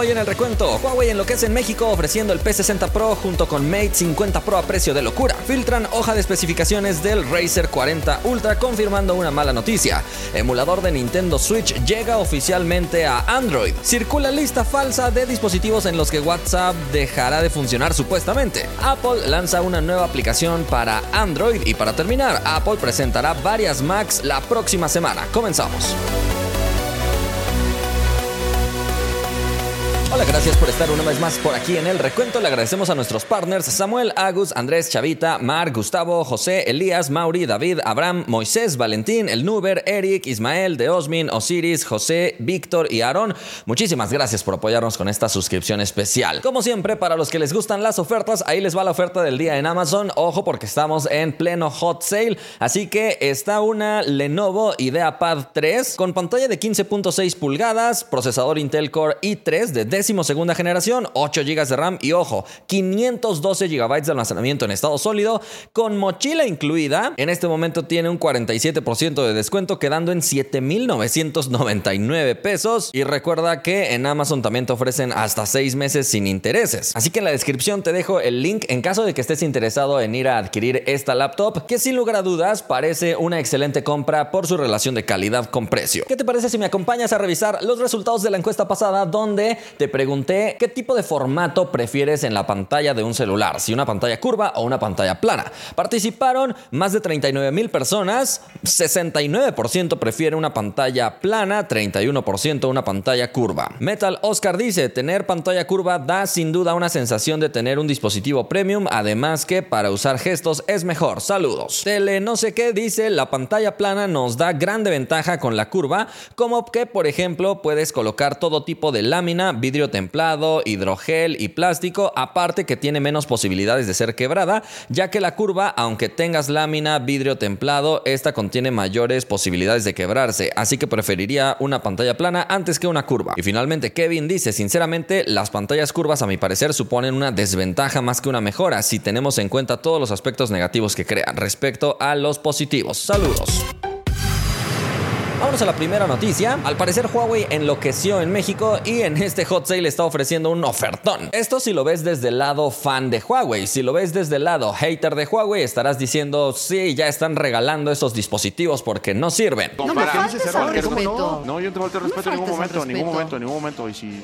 Hoy en el recuento, Huawei enloquece en México ofreciendo el P60 Pro junto con Mate 50 Pro a precio de locura. Filtran hoja de especificaciones del Razer 40 Ultra confirmando una mala noticia. Emulador de Nintendo Switch llega oficialmente a Android. Circula lista falsa de dispositivos en los que WhatsApp dejará de funcionar supuestamente. Apple lanza una nueva aplicación para Android y para terminar, Apple presentará varias Macs la próxima semana. Comenzamos. Gracias por estar una vez más por aquí en el recuento. Le agradecemos a nuestros partners Samuel, Agus, Andrés, Chavita, Mar, Gustavo, José, Elías, Mauri, David, Abraham, Moisés, Valentín, El Nuber, Eric, Ismael, Deosmin, Osiris, José, Víctor y Aaron. Muchísimas gracias por apoyarnos con esta suscripción especial. Como siempre, para los que les gustan las ofertas, ahí les va la oferta del día en Amazon. Ojo porque estamos en pleno hot sale. Así que está una Lenovo IdeaPad 3 con pantalla de 15.6 pulgadas, procesador Intel Core i3 de segunda generación, 8 GB de RAM y ojo, 512 GB de almacenamiento en estado sólido, con mochila incluida. En este momento tiene un 47% de descuento, quedando en 7,999 pesos. Y recuerda que en Amazon también te ofrecen hasta 6 meses sin intereses. Así que en la descripción te dejo el link en caso de que estés interesado en ir a adquirir esta laptop, que sin lugar a dudas parece una excelente compra por su relación de calidad con precio. ¿Qué te parece si me acompañas a revisar los resultados de la encuesta pasada donde te pregunté qué tipo de formato prefieres en la pantalla de un celular, si una pantalla curva o una pantalla plana. Participaron más de 39 mil personas, 69% prefiere una pantalla plana, 31% una pantalla curva. Metal Oscar dice, tener pantalla curva da sin duda una sensación de tener un dispositivo premium, además que para usar gestos es mejor. Saludos. Tele no sé qué dice, la pantalla plana nos da grande ventaja con la curva, como que por ejemplo puedes colocar todo tipo de lámina, vidrio templado, hidrogel y plástico, aparte que tiene menos posibilidades de ser quebrada, ya que la curva, aunque tengas lámina, vidrio templado, esta contiene mayores posibilidades de quebrarse, así que preferiría una pantalla plana antes que una curva. Y finalmente Kevin dice, sinceramente, las pantallas curvas a mi parecer suponen una desventaja más que una mejora si tenemos en cuenta todos los aspectos negativos que crean respecto a los positivos. Saludos. Vámonos a la primera noticia. Al parecer Huawei enloqueció en México y en este hot sale está ofreciendo un ofertón. Esto si lo ves desde el lado fan de Huawei. Si lo ves desde el lado hater de Huawei, estarás diciendo, sí, ya están regalando esos dispositivos porque no sirven. No, me faltes al respeto. No, yo no te falto el respeto en ningún momento, en ningún momento, en ningún momento. Y si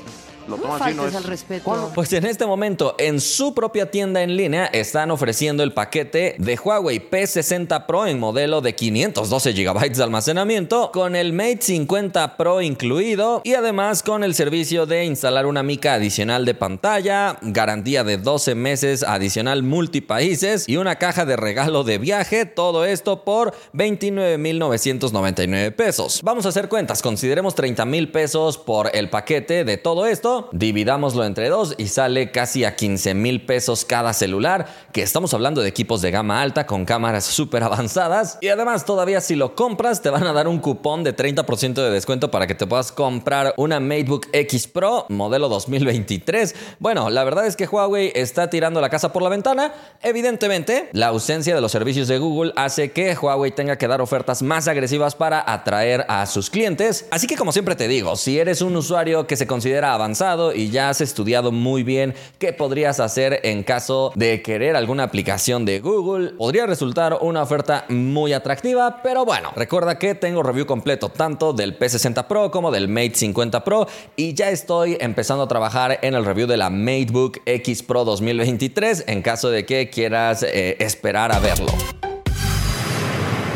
lo tomas así, no es... al respeto. Pues en este momento, en su propia tienda en línea, están ofreciendo el paquete de Huawei P60 Pro en modelo de 512 GB de almacenamiento con el Mate 50 Pro incluido y además con el servicio de instalar una mica adicional de pantalla, garantía de 12 meses adicional multipaíses y una caja de regalo de viaje, todo esto por 29.999 pesos. Vamos a hacer cuentas, consideremos 30 mil pesos por el paquete de todo esto, dividámoslo entre dos y sale casi a 15 mil pesos cada celular, que estamos hablando de equipos de gama alta con cámaras súper avanzadas y además todavía si lo compras te van a dar un cupón de 30% de descuento para que te puedas comprar una MateBook X Pro modelo 2023. Bueno, la verdad es que Huawei está tirando la casa por la ventana. Evidentemente, la ausencia de los servicios de Google hace que Huawei tenga que dar ofertas más agresivas para atraer a sus clientes. Así que como siempre te digo, si eres un usuario que se considera avanzado y ya has estudiado muy bien qué podrías hacer en caso de querer alguna aplicación de Google, podría resultar una oferta muy atractiva, pero bueno, recuerda que tengo review completo tanto del P60 Pro como del Mate 50 Pro y ya estoy empezando a trabajar en el review de la MateBook X Pro 2023 en caso de que quieras eh, esperar a verlo.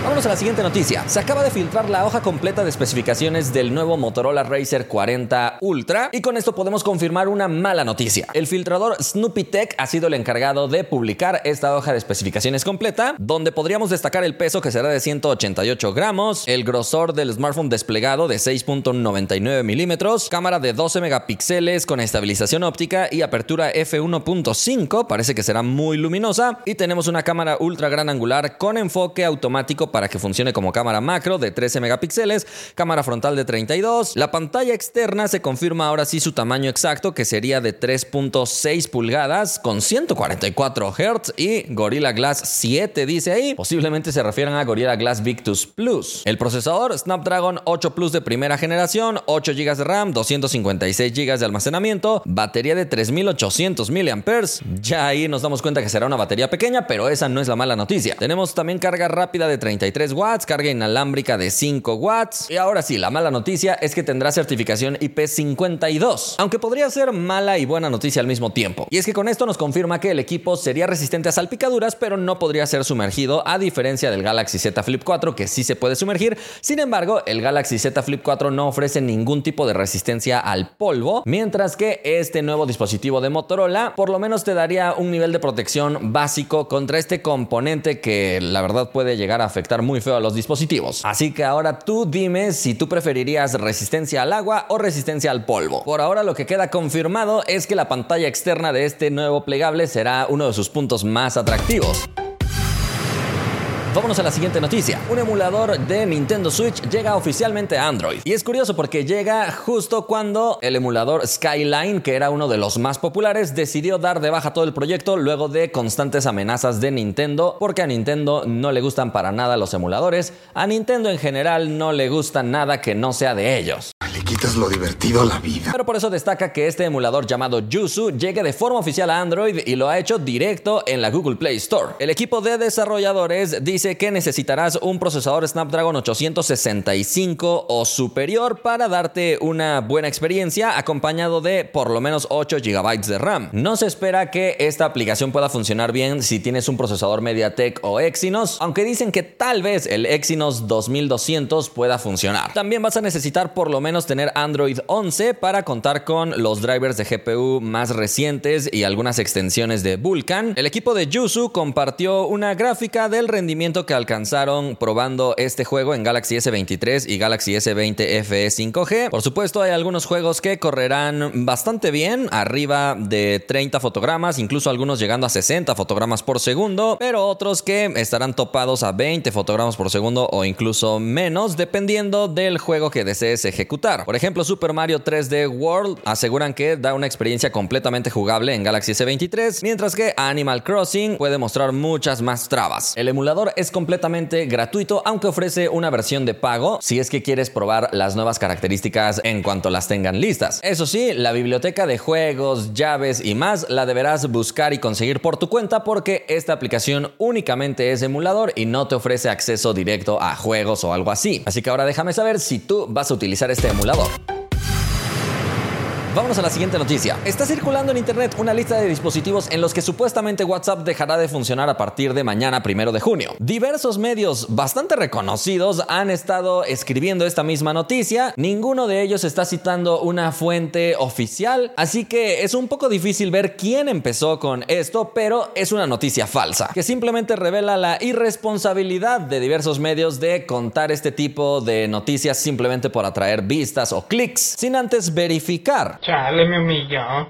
Vámonos a la siguiente noticia. Se acaba de filtrar la hoja completa de especificaciones del nuevo Motorola Racer 40 Ultra y con esto podemos confirmar una mala noticia. El filtrador Snoopy Tech ha sido el encargado de publicar esta hoja de especificaciones completa, donde podríamos destacar el peso que será de 188 gramos, el grosor del smartphone desplegado de 6.99 milímetros, cámara de 12 megapíxeles con estabilización óptica y apertura f1.5, parece que será muy luminosa, y tenemos una cámara ultra gran angular con enfoque automático 5 para que funcione como cámara macro de 13 megapíxeles, cámara frontal de 32. La pantalla externa se confirma ahora sí su tamaño exacto, que sería de 3.6 pulgadas con 144 Hz y Gorilla Glass 7 dice ahí. Posiblemente se refieran a Gorilla Glass Victus Plus. El procesador Snapdragon 8 Plus de primera generación, 8 GB de RAM, 256 GB de almacenamiento, batería de 3800 mAh. Ya ahí nos damos cuenta que será una batería pequeña, pero esa no es la mala noticia. Tenemos también carga rápida de 33 watts, carga inalámbrica de 5 watts. Y ahora sí, la mala noticia es que tendrá certificación IP52, aunque podría ser mala y buena noticia al mismo tiempo. Y es que con esto nos confirma que el equipo sería resistente a salpicaduras, pero no podría ser sumergido, a diferencia del Galaxy Z Flip 4, que sí se puede sumergir. Sin embargo, el Galaxy Z Flip 4 no ofrece ningún tipo de resistencia al polvo, mientras que este nuevo dispositivo de Motorola por lo menos te daría un nivel de protección básico contra este componente que la verdad puede llegar a afectar muy feo a los dispositivos. Así que ahora tú dime si tú preferirías resistencia al agua o resistencia al polvo. Por ahora lo que queda confirmado es que la pantalla externa de este nuevo plegable será uno de sus puntos más atractivos. Vámonos a la siguiente noticia. Un emulador de Nintendo Switch llega oficialmente a Android. Y es curioso porque llega justo cuando el emulador Skyline, que era uno de los más populares, decidió dar de baja todo el proyecto luego de constantes amenazas de Nintendo, porque a Nintendo no le gustan para nada los emuladores, a Nintendo en general no le gusta nada que no sea de ellos. Quitas lo divertido a la vida. Pero por eso destaca que este emulador llamado Yuzu llegue de forma oficial a Android y lo ha hecho directo en la Google Play Store. El equipo de desarrolladores dice que necesitarás un procesador Snapdragon 865 o superior para darte una buena experiencia acompañado de por lo menos 8 GB de RAM. No se espera que esta aplicación pueda funcionar bien si tienes un procesador MediaTek o Exynos, aunque dicen que tal vez el Exynos 2200 pueda funcionar. También vas a necesitar por lo menos tener Android 11 para contar con los drivers de GPU más recientes y algunas extensiones de Vulkan. El equipo de Yuzu compartió una gráfica del rendimiento que alcanzaron probando este juego en Galaxy S23 y Galaxy S20 FE 5G. Por supuesto, hay algunos juegos que correrán bastante bien, arriba de 30 fotogramas, incluso algunos llegando a 60 fotogramas por segundo, pero otros que estarán topados a 20 fotogramas por segundo o incluso menos, dependiendo del juego que desees ejecutar. Por ejemplo, Super Mario 3D World aseguran que da una experiencia completamente jugable en Galaxy S23, mientras que Animal Crossing puede mostrar muchas más trabas. El emulador es completamente gratuito, aunque ofrece una versión de pago si es que quieres probar las nuevas características en cuanto las tengan listas. Eso sí, la biblioteca de juegos, llaves y más la deberás buscar y conseguir por tu cuenta porque esta aplicación únicamente es emulador y no te ofrece acceso directo a juegos o algo así. Así que ahora déjame saber si tú vas a utilizar este emulador Show. Vámonos a la siguiente noticia. Está circulando en internet una lista de dispositivos en los que supuestamente WhatsApp dejará de funcionar a partir de mañana, primero de junio. Diversos medios bastante reconocidos han estado escribiendo esta misma noticia. Ninguno de ellos está citando una fuente oficial, así que es un poco difícil ver quién empezó con esto, pero es una noticia falsa, que simplemente revela la irresponsabilidad de diversos medios de contar este tipo de noticias simplemente por atraer vistas o clics, sin antes verificar. 查了没有米呀？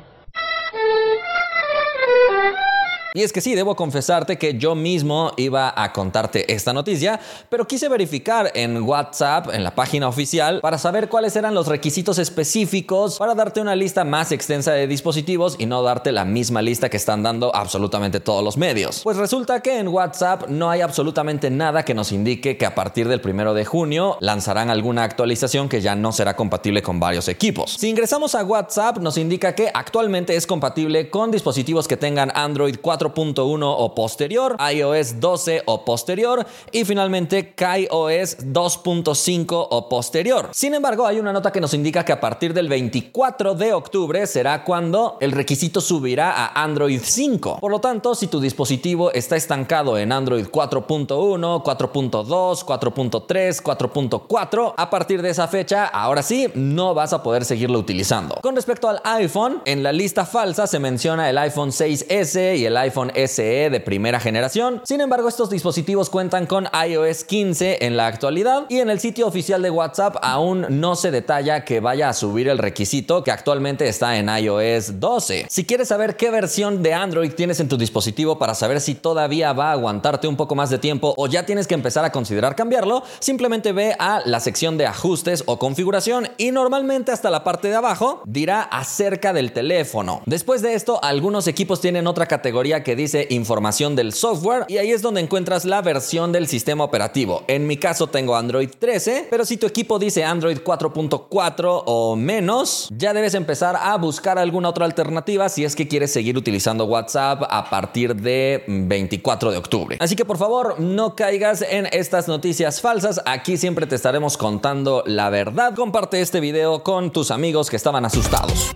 Y es que sí, debo confesarte que yo mismo iba a contarte esta noticia, pero quise verificar en WhatsApp, en la página oficial, para saber cuáles eran los requisitos específicos para darte una lista más extensa de dispositivos y no darte la misma lista que están dando absolutamente todos los medios. Pues resulta que en WhatsApp no hay absolutamente nada que nos indique que a partir del primero de junio lanzarán alguna actualización que ya no será compatible con varios equipos. Si ingresamos a WhatsApp, nos indica que actualmente es compatible con dispositivos que tengan Android 4 4.1 o posterior, iOS 12 o posterior y finalmente KaiOS 2.5 o posterior. Sin embargo, hay una nota que nos indica que a partir del 24 de octubre será cuando el requisito subirá a Android 5. Por lo tanto, si tu dispositivo está estancado en Android 4.1, 4.2, 4.3, 4.4, a partir de esa fecha, ahora sí, no vas a poder seguirlo utilizando. Con respecto al iPhone, en la lista falsa se menciona el iPhone 6S y el iPhone iPhone SE de primera generación. Sin embargo, estos dispositivos cuentan con iOS 15 en la actualidad y en el sitio oficial de WhatsApp aún no se detalla que vaya a subir el requisito que actualmente está en iOS 12. Si quieres saber qué versión de Android tienes en tu dispositivo para saber si todavía va a aguantarte un poco más de tiempo o ya tienes que empezar a considerar cambiarlo, simplemente ve a la sección de ajustes o configuración y normalmente hasta la parte de abajo dirá acerca del teléfono. Después de esto, algunos equipos tienen otra categoría que dice información del software y ahí es donde encuentras la versión del sistema operativo. En mi caso tengo Android 13, pero si tu equipo dice Android 4.4 o menos, ya debes empezar a buscar alguna otra alternativa si es que quieres seguir utilizando WhatsApp a partir de 24 de octubre. Así que por favor, no caigas en estas noticias falsas. Aquí siempre te estaremos contando la verdad. Comparte este video con tus amigos que estaban asustados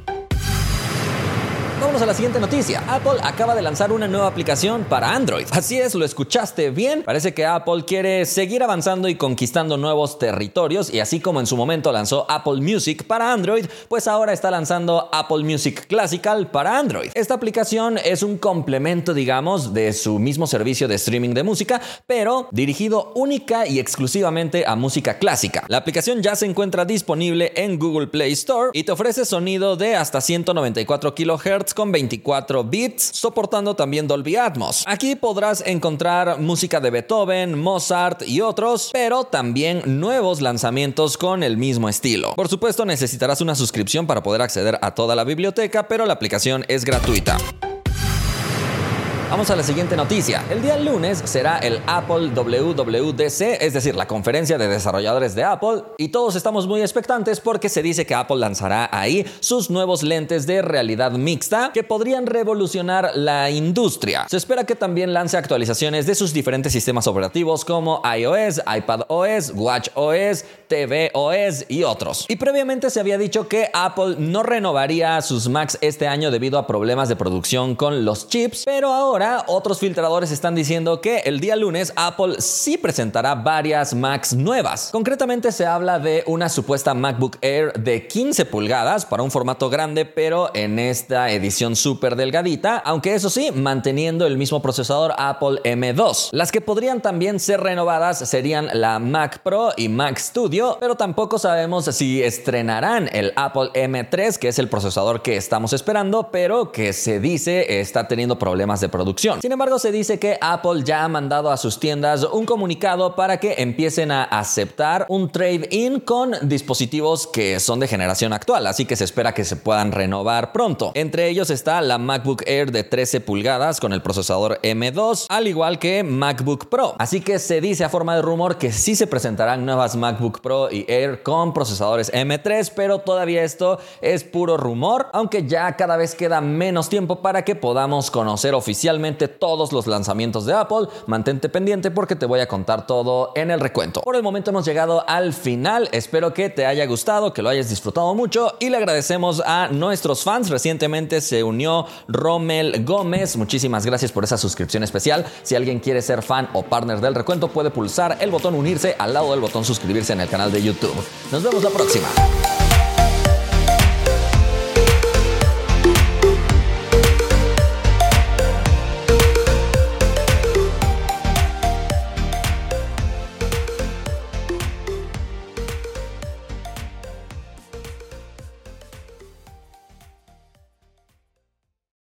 a la siguiente noticia. Apple acaba de lanzar una nueva aplicación para Android. Así es, lo escuchaste bien. Parece que Apple quiere seguir avanzando y conquistando nuevos territorios y así como en su momento lanzó Apple Music para Android, pues ahora está lanzando Apple Music Classical para Android. Esta aplicación es un complemento, digamos, de su mismo servicio de streaming de música, pero dirigido única y exclusivamente a música clásica. La aplicación ya se encuentra disponible en Google Play Store y te ofrece sonido de hasta 194 kHz 24 bits, soportando también Dolby Atmos. Aquí podrás encontrar música de Beethoven, Mozart y otros, pero también nuevos lanzamientos con el mismo estilo. Por supuesto necesitarás una suscripción para poder acceder a toda la biblioteca, pero la aplicación es gratuita. Vamos a la siguiente noticia. El día lunes será el Apple WWDC, es decir, la conferencia de desarrolladores de Apple, y todos estamos muy expectantes porque se dice que Apple lanzará ahí sus nuevos lentes de realidad mixta que podrían revolucionar la industria. Se espera que también lance actualizaciones de sus diferentes sistemas operativos como iOS, iPadOS, WatchOS, tvOS y otros. Y previamente se había dicho que Apple no renovaría sus Macs este año debido a problemas de producción con los chips, pero ahora otros filtradores están diciendo que el día lunes Apple sí presentará varias Macs nuevas. Concretamente se habla de una supuesta MacBook Air de 15 pulgadas para un formato grande, pero en esta edición súper delgadita, aunque eso sí, manteniendo el mismo procesador Apple M2. Las que podrían también ser renovadas serían la Mac Pro y Mac Studio, pero tampoco sabemos si estrenarán el Apple M3, que es el procesador que estamos esperando, pero que se dice está teniendo problemas de producción sin embargo, se dice que Apple ya ha mandado a sus tiendas un comunicado para que empiecen a aceptar un trade-in con dispositivos que son de generación actual, así que se espera que se puedan renovar pronto. Entre ellos está la MacBook Air de 13 pulgadas con el procesador M2, al igual que MacBook Pro. Así que se dice a forma de rumor que sí se presentarán nuevas MacBook Pro y Air con procesadores M3, pero todavía esto es puro rumor, aunque ya cada vez queda menos tiempo para que podamos conocer oficialmente todos los lanzamientos de Apple. Mantente pendiente porque te voy a contar todo en el recuento. Por el momento hemos llegado al final. Espero que te haya gustado, que lo hayas disfrutado mucho y le agradecemos a nuestros fans. Recientemente se unió Rommel Gómez. Muchísimas gracias por esa suscripción especial. Si alguien quiere ser fan o partner del recuento, puede pulsar el botón unirse al lado del botón suscribirse en el canal de YouTube. Nos vemos la próxima.